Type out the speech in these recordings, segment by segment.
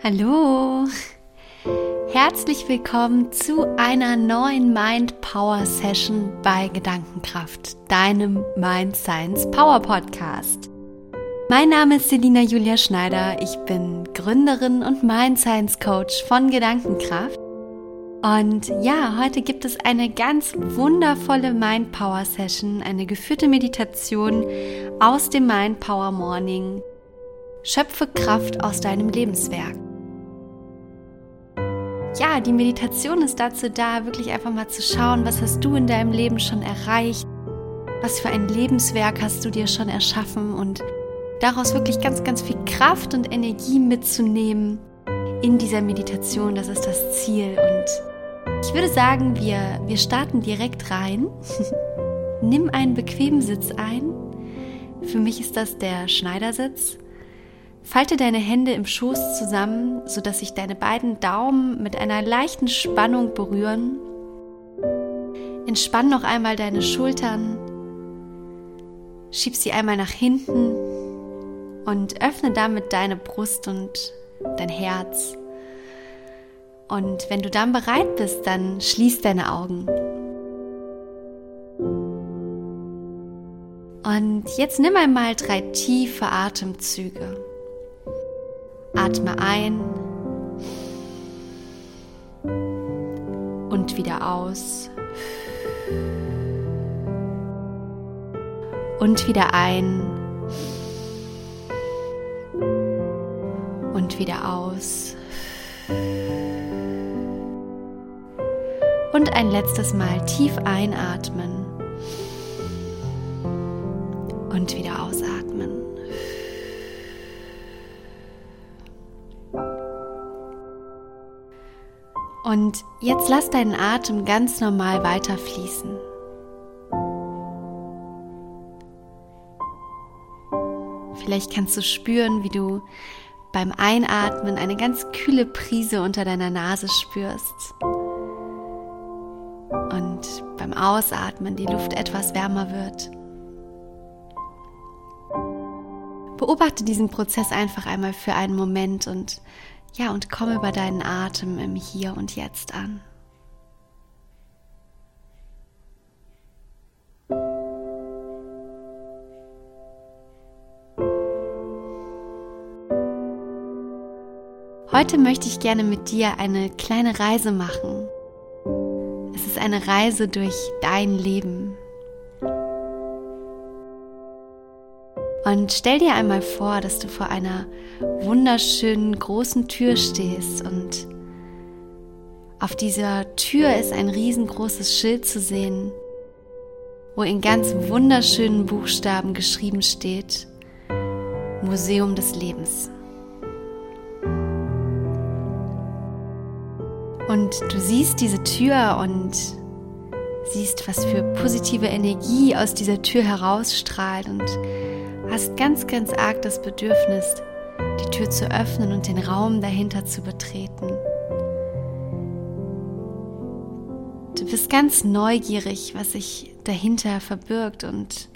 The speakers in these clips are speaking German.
Hallo! Herzlich willkommen zu einer neuen Mind Power Session bei Gedankenkraft, deinem Mind Science Power Podcast. Mein Name ist Selina Julia Schneider, ich bin Gründerin und Mind Science Coach von Gedankenkraft. Und ja, heute gibt es eine ganz wundervolle Mind Power Session, eine geführte Meditation aus dem Mind Power Morning. Schöpfe Kraft aus deinem Lebenswerk ja, die Meditation ist dazu da, wirklich einfach mal zu schauen, was hast du in deinem Leben schon erreicht, was für ein Lebenswerk hast du dir schon erschaffen und daraus wirklich ganz, ganz viel Kraft und Energie mitzunehmen in dieser Meditation. Das ist das Ziel. Und ich würde sagen, wir, wir starten direkt rein. Nimm einen bequemen Sitz ein. Für mich ist das der Schneidersitz. Falte deine Hände im Schoß zusammen, sodass sich deine beiden Daumen mit einer leichten Spannung berühren. Entspann noch einmal deine Schultern. Schieb sie einmal nach hinten und öffne damit deine Brust und dein Herz. Und wenn du dann bereit bist, dann schließ deine Augen. Und jetzt nimm einmal drei tiefe Atemzüge. Atme ein und wieder aus. Und wieder ein und wieder aus. Und ein letztes Mal tief einatmen und wieder ausatmen. Und jetzt lass deinen Atem ganz normal weiterfließen. Vielleicht kannst du spüren, wie du beim Einatmen eine ganz kühle Prise unter deiner Nase spürst. Und beim Ausatmen die Luft etwas wärmer wird. Beobachte diesen Prozess einfach einmal für einen Moment und ja, und komm über deinen Atem im Hier und Jetzt an. Heute möchte ich gerne mit dir eine kleine Reise machen. Es ist eine Reise durch dein Leben. Und stell dir einmal vor, dass du vor einer wunderschönen großen Tür stehst und auf dieser Tür ist ein riesengroßes Schild zu sehen, wo in ganz wunderschönen Buchstaben geschrieben steht Museum des Lebens. Und du siehst diese Tür und siehst, was für positive Energie aus dieser Tür herausstrahlt und hast ganz, ganz arg das Bedürfnis, die Tür zu öffnen und den Raum dahinter zu betreten. Du bist ganz neugierig, was sich dahinter verbirgt und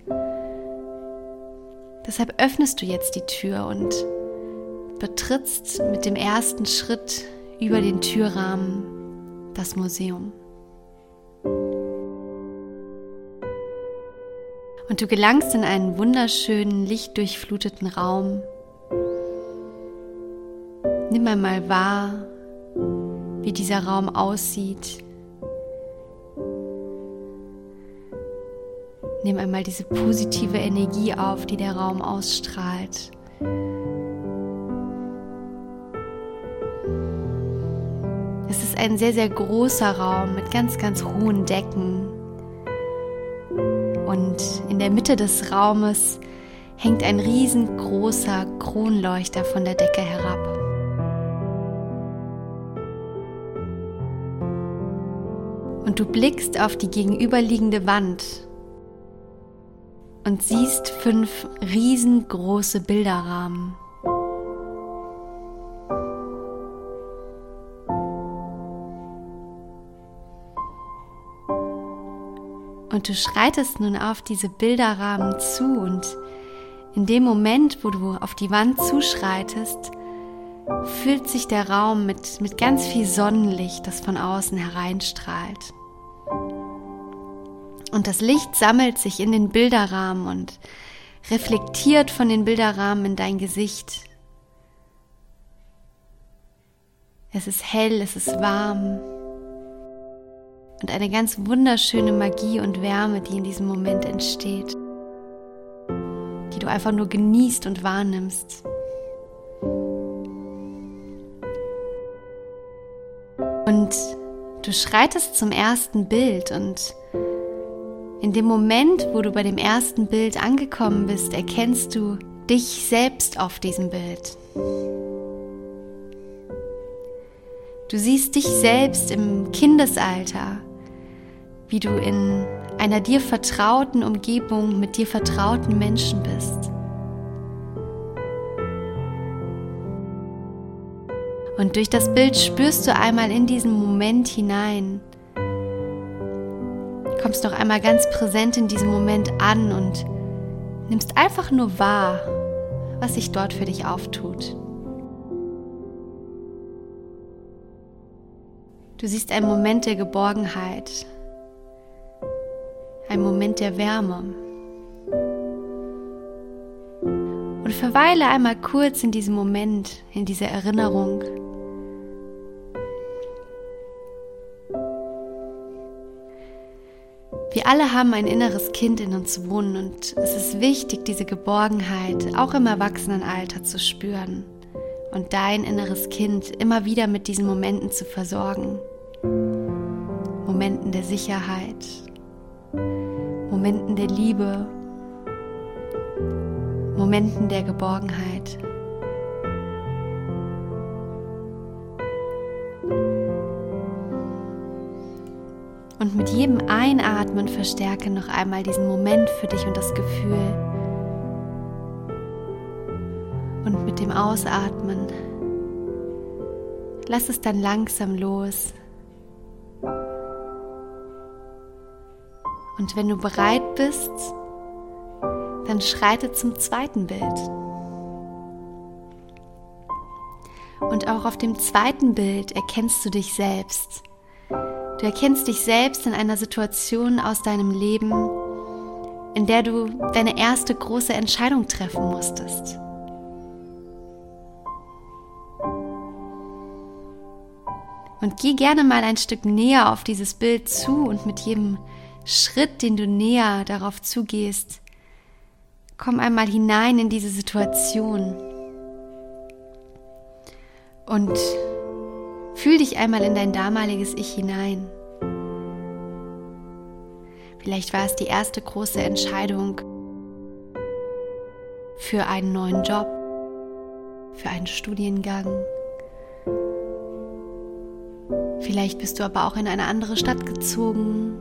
deshalb öffnest du jetzt die Tür und betrittst mit dem ersten Schritt über den Türrahmen das Museum. Und du gelangst in einen wunderschönen, lichtdurchfluteten Raum. Nimm einmal wahr, wie dieser Raum aussieht. Nimm einmal diese positive Energie auf, die der Raum ausstrahlt. Es ist ein sehr, sehr großer Raum mit ganz, ganz hohen Decken, der Mitte des Raumes hängt ein riesengroßer Kronleuchter von der Decke herab. Und du blickst auf die gegenüberliegende Wand und siehst fünf riesengroße Bilderrahmen. Und du schreitest nun auf diese Bilderrahmen zu und in dem Moment, wo du auf die Wand zuschreitest, füllt sich der Raum mit, mit ganz viel Sonnenlicht, das von außen hereinstrahlt. Und das Licht sammelt sich in den Bilderrahmen und reflektiert von den Bilderrahmen in dein Gesicht. Es ist hell, es ist warm und eine ganz wunderschöne Magie und Wärme, die in diesem Moment entsteht, die du einfach nur genießt und wahrnimmst. Und du schreitest zum ersten Bild und in dem Moment, wo du bei dem ersten Bild angekommen bist, erkennst du dich selbst auf diesem Bild. Du siehst dich selbst im Kindesalter, wie du in einer dir vertrauten Umgebung mit dir vertrauten Menschen bist. Und durch das Bild spürst du einmal in diesen Moment hinein, kommst noch einmal ganz präsent in diesem Moment an und nimmst einfach nur wahr, was sich dort für dich auftut. Du siehst einen Moment der Geborgenheit, einen Moment der Wärme. Und verweile einmal kurz in diesem Moment, in dieser Erinnerung. Wir alle haben ein inneres Kind in uns wohnen und es ist wichtig, diese Geborgenheit auch im Erwachsenenalter zu spüren und dein inneres Kind immer wieder mit diesen Momenten zu versorgen. Momenten der Sicherheit, Momenten der Liebe, Momenten der Geborgenheit. Und mit jedem Einatmen verstärke noch einmal diesen Moment für dich und das Gefühl. Und mit dem Ausatmen lass es dann langsam los. Und wenn du bereit bist, dann schreite zum zweiten Bild. Und auch auf dem zweiten Bild erkennst du dich selbst. Du erkennst dich selbst in einer Situation aus deinem Leben, in der du deine erste große Entscheidung treffen musstest. Und geh gerne mal ein Stück näher auf dieses Bild zu und mit jedem Schritt, den du näher darauf zugehst, komm einmal hinein in diese Situation. Und Fühl dich einmal in dein damaliges Ich hinein. Vielleicht war es die erste große Entscheidung für einen neuen Job, für einen Studiengang. Vielleicht bist du aber auch in eine andere Stadt gezogen,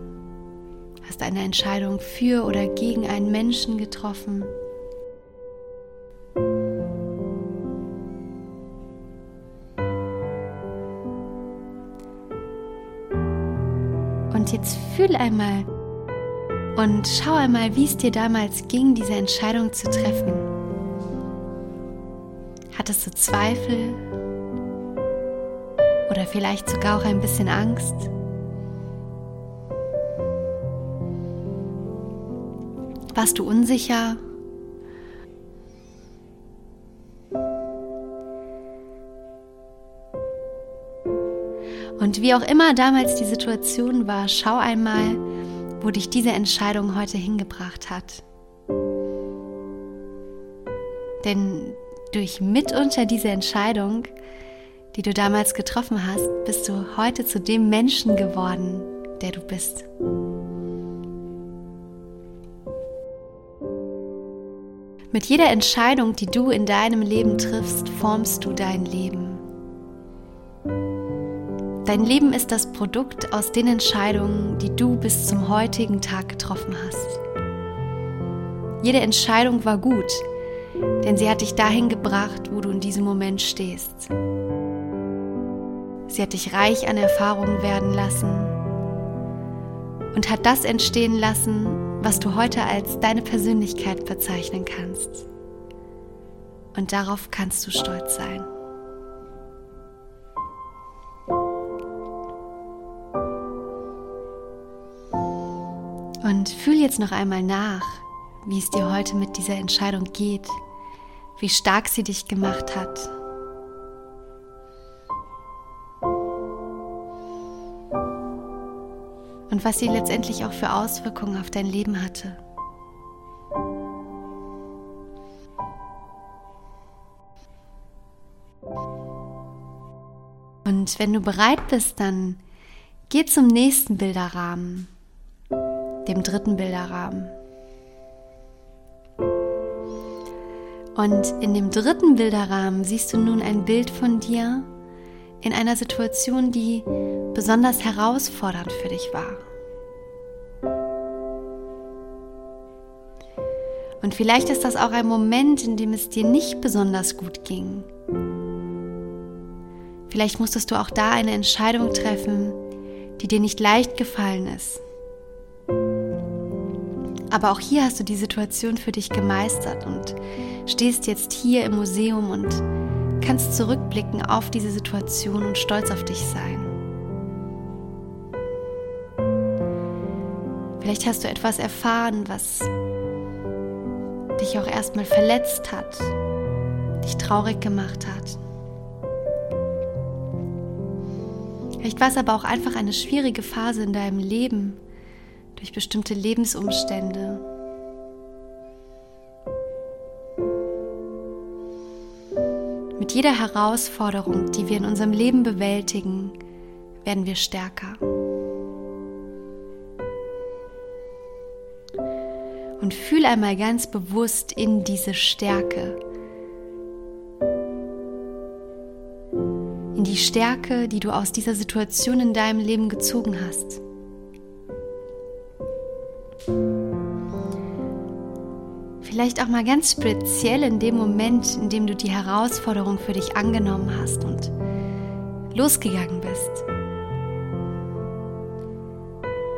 hast eine Entscheidung für oder gegen einen Menschen getroffen. Und jetzt fühl einmal und schau einmal, wie es dir damals ging, diese Entscheidung zu treffen. Hattest du Zweifel oder vielleicht sogar auch ein bisschen Angst? Warst du unsicher Und wie auch immer damals die Situation war, schau einmal, wo dich diese Entscheidung heute hingebracht hat. Denn durch mitunter diese Entscheidung, die du damals getroffen hast, bist du heute zu dem Menschen geworden, der du bist. Mit jeder Entscheidung, die du in deinem Leben triffst, formst du dein Leben. Dein Leben ist das Produkt aus den Entscheidungen, die du bis zum heutigen Tag getroffen hast. Jede Entscheidung war gut, denn sie hat dich dahin gebracht, wo du in diesem Moment stehst. Sie hat dich reich an Erfahrungen werden lassen und hat das entstehen lassen, was du heute als deine Persönlichkeit bezeichnen kannst. Und darauf kannst du stolz sein. Und fühl jetzt noch einmal nach, wie es dir heute mit dieser Entscheidung geht, wie stark sie dich gemacht hat Und was sie letztendlich auch für Auswirkungen auf dein Leben hatte. Und wenn du bereit bist, dann geh zum nächsten Bilderrahmen, dem dritten Bilderrahmen. Und in dem dritten Bilderrahmen siehst du nun ein Bild von dir in einer Situation, die besonders herausfordernd für dich war. Und vielleicht ist das auch ein Moment, in dem es dir nicht besonders gut ging. Vielleicht musstest du auch da eine Entscheidung treffen, die dir nicht leicht gefallen ist. Aber auch hier hast du die Situation für dich gemeistert und stehst jetzt hier im Museum und kannst zurückblicken auf diese Situation und stolz auf dich sein. Vielleicht hast du etwas erfahren, was dich auch erstmal verletzt hat, dich traurig gemacht hat. Vielleicht war es aber auch einfach eine schwierige Phase in deinem Leben durch bestimmte Lebensumstände. Mit jeder Herausforderung, die wir in unserem Leben bewältigen, werden wir stärker. Und fühl einmal ganz bewusst in diese Stärke. In die Stärke, die du aus dieser Situation in deinem Leben gezogen hast. Vielleicht auch mal ganz speziell in dem Moment, in dem du die Herausforderung für dich angenommen hast und losgegangen bist.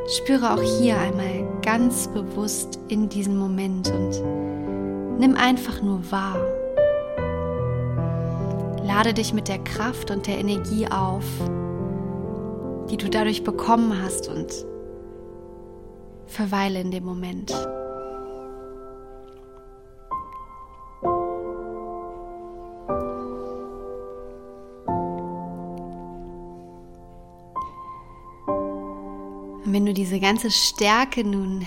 Spüre auch hier einmal ganz bewusst in diesen Moment und nimm einfach nur wahr. Lade dich mit der Kraft und der Energie auf, die du dadurch bekommen hast und verweile in dem Moment. Diese ganze Stärke nun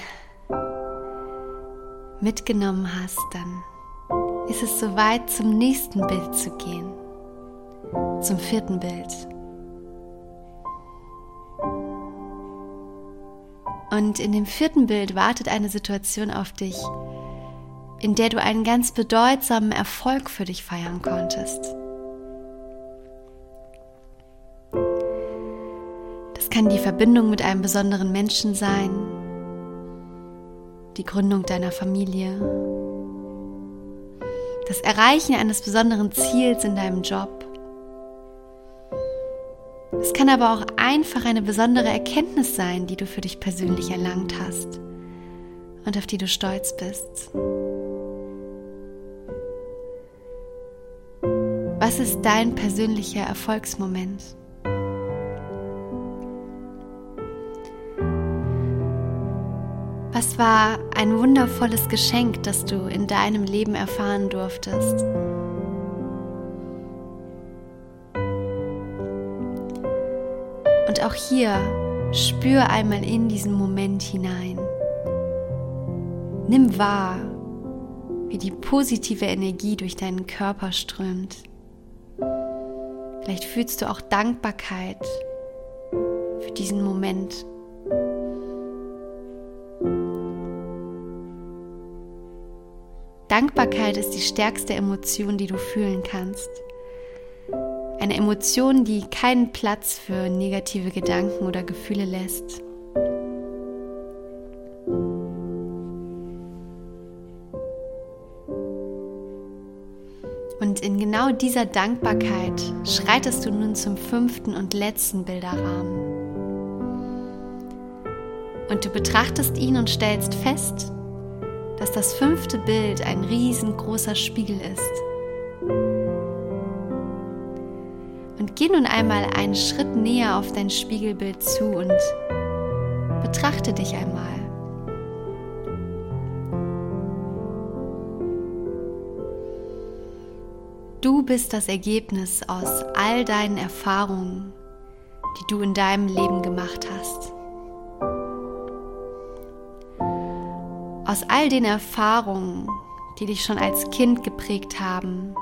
mitgenommen hast, dann ist es soweit, zum nächsten Bild zu gehen, zum vierten Bild. Und in dem vierten Bild wartet eine Situation auf dich, in der du einen ganz bedeutsamen Erfolg für dich feiern konntest. Kann die Verbindung mit einem besonderen Menschen sein, die Gründung deiner Familie, das Erreichen eines besonderen Ziels in deinem Job. Es kann aber auch einfach eine besondere Erkenntnis sein, die du für dich persönlich erlangt hast und auf die du stolz bist. Was ist dein persönlicher Erfolgsmoment? Was war ein wundervolles Geschenk, das du in deinem Leben erfahren durftest? Und auch hier spür einmal in diesen Moment hinein. Nimm wahr, wie die positive Energie durch deinen Körper strömt. Vielleicht fühlst du auch Dankbarkeit für diesen Moment. Dankbarkeit ist die stärkste Emotion, die du fühlen kannst. Eine Emotion, die keinen Platz für negative Gedanken oder Gefühle lässt. Und in genau dieser Dankbarkeit schreitest du nun zum fünften und letzten Bilderrahmen. Und du betrachtest ihn und stellst fest, das fünfte Bild ein riesengroßer Spiegel ist. Und geh nun einmal einen Schritt näher auf dein Spiegelbild zu und betrachte dich einmal. Du bist das Ergebnis aus all deinen Erfahrungen, die du in deinem Leben gemacht hast. Aus all den Erfahrungen, die dich schon als Kind geprägt haben.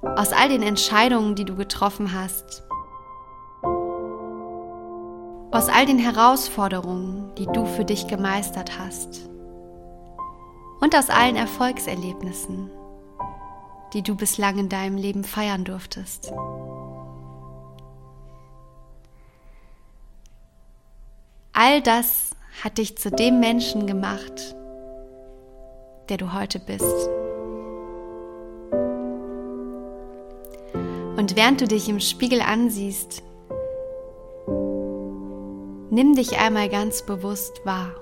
Aus all den Entscheidungen, die du getroffen hast. Aus all den Herausforderungen, die du für dich gemeistert hast. Und aus allen Erfolgserlebnissen, die du bislang in deinem Leben feiern durftest. All das hat dich zu dem Menschen gemacht, der du heute bist. Und während du dich im Spiegel ansiehst, nimm dich einmal ganz bewusst wahr.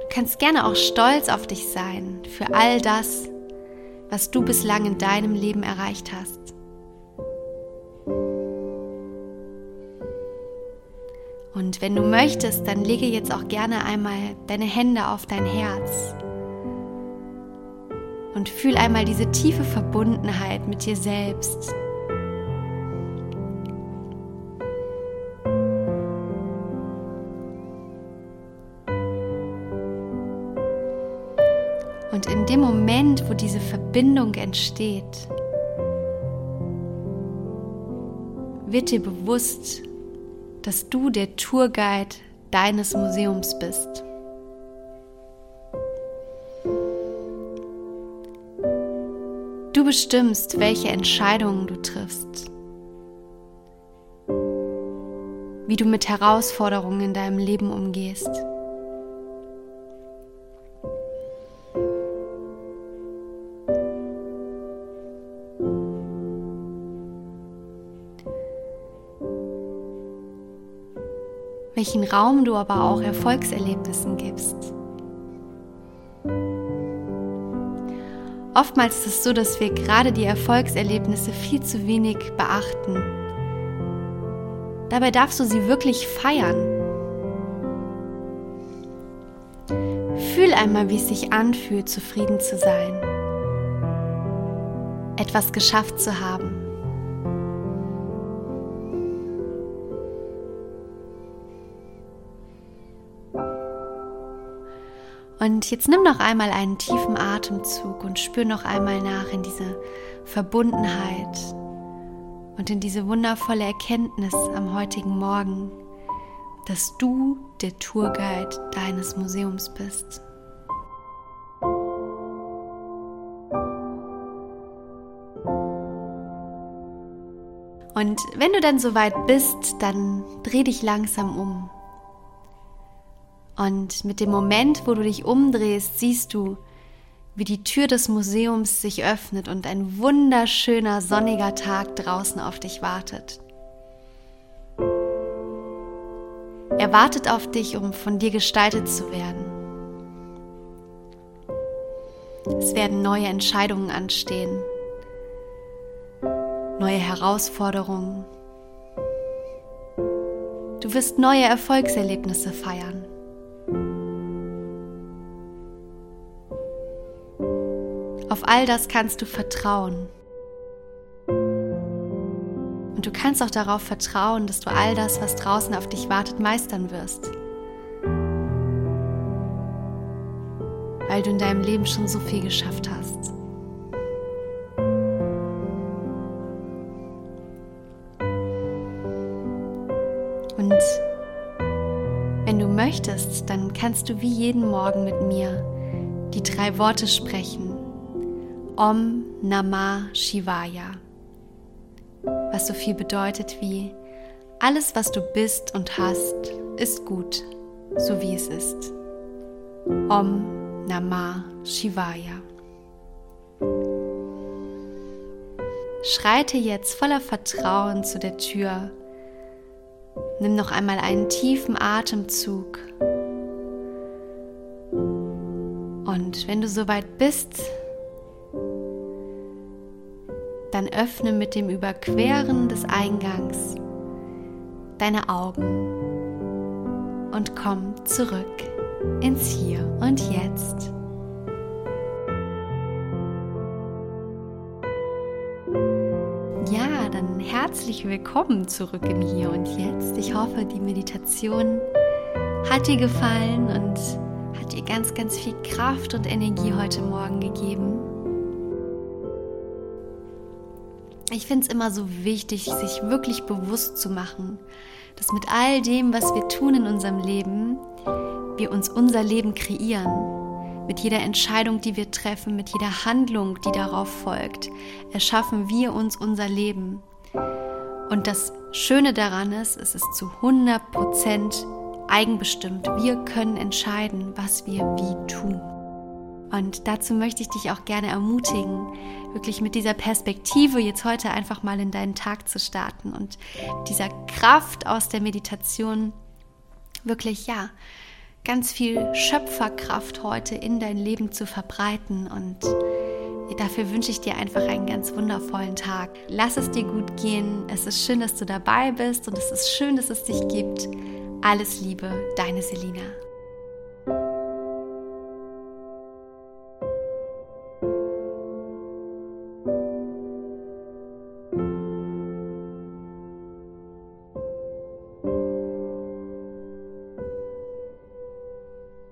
Du kannst gerne auch stolz auf dich sein für all das, was du bislang in deinem Leben erreicht hast. Und wenn du möchtest, dann lege jetzt auch gerne einmal deine Hände auf dein Herz und fühl einmal diese tiefe Verbundenheit mit dir selbst. Und in dem Moment, wo diese Verbindung entsteht, wird dir bewusst, dass du der Tourguide deines Museums bist. Du bestimmst, welche Entscheidungen du triffst, wie du mit Herausforderungen in deinem Leben umgehst. Welchen Raum du aber auch Erfolgserlebnissen gibst. Oftmals ist es so, dass wir gerade die Erfolgserlebnisse viel zu wenig beachten. Dabei darfst du sie wirklich feiern. Fühl einmal, wie es sich anfühlt, zufrieden zu sein, etwas geschafft zu haben. Und jetzt nimm noch einmal einen tiefen Atemzug und spür noch einmal nach in diese Verbundenheit und in diese wundervolle Erkenntnis am heutigen Morgen, dass du der Tourguide deines Museums bist. Und wenn du dann soweit bist, dann dreh dich langsam um und mit dem Moment, wo du dich umdrehst, siehst du, wie die Tür des Museums sich öffnet und ein wunderschöner sonniger Tag draußen auf dich wartet. Er wartet auf dich, um von dir gestaltet zu werden. Es werden neue Entscheidungen anstehen, neue Herausforderungen. Du wirst neue Erfolgserlebnisse feiern. Auf all das kannst du vertrauen. Und du kannst auch darauf vertrauen, dass du all das, was draußen auf dich wartet, meistern wirst. Weil du in deinem Leben schon so viel geschafft hast. Und wenn du möchtest, dann kannst du wie jeden Morgen mit mir die drei Worte sprechen, Om Namah Shivaya, was so viel bedeutet wie alles, was du bist und hast, ist gut, so wie es ist. Om Namah Shivaya. Schreite jetzt voller Vertrauen zu der Tür. Nimm noch einmal einen tiefen Atemzug. Und wenn du soweit bist, dann öffne mit dem Überqueren des Eingangs deine Augen und komm zurück ins Hier und Jetzt. Ja, dann herzlich willkommen zurück im Hier und Jetzt. Ich hoffe, die Meditation hat dir gefallen und hat dir ganz, ganz viel Kraft und Energie heute Morgen gegeben. Ich finde es immer so wichtig, sich wirklich bewusst zu machen, dass mit all dem, was wir tun in unserem Leben, wir uns unser Leben kreieren. Mit jeder Entscheidung, die wir treffen, mit jeder Handlung, die darauf folgt, erschaffen wir uns unser Leben. Und das Schöne daran ist, es ist zu 100 Prozent eigenbestimmt. Wir können entscheiden, was wir wie tun. Und dazu möchte ich dich auch gerne ermutigen, wirklich mit dieser Perspektive jetzt heute einfach mal in deinen Tag zu starten und dieser Kraft aus der Meditation wirklich, ja, ganz viel Schöpferkraft heute in dein Leben zu verbreiten. Und dafür wünsche ich dir einfach einen ganz wundervollen Tag. Lass es dir gut gehen. Es ist schön, dass du dabei bist und es ist schön, dass es dich gibt. Alles Liebe, deine Selina.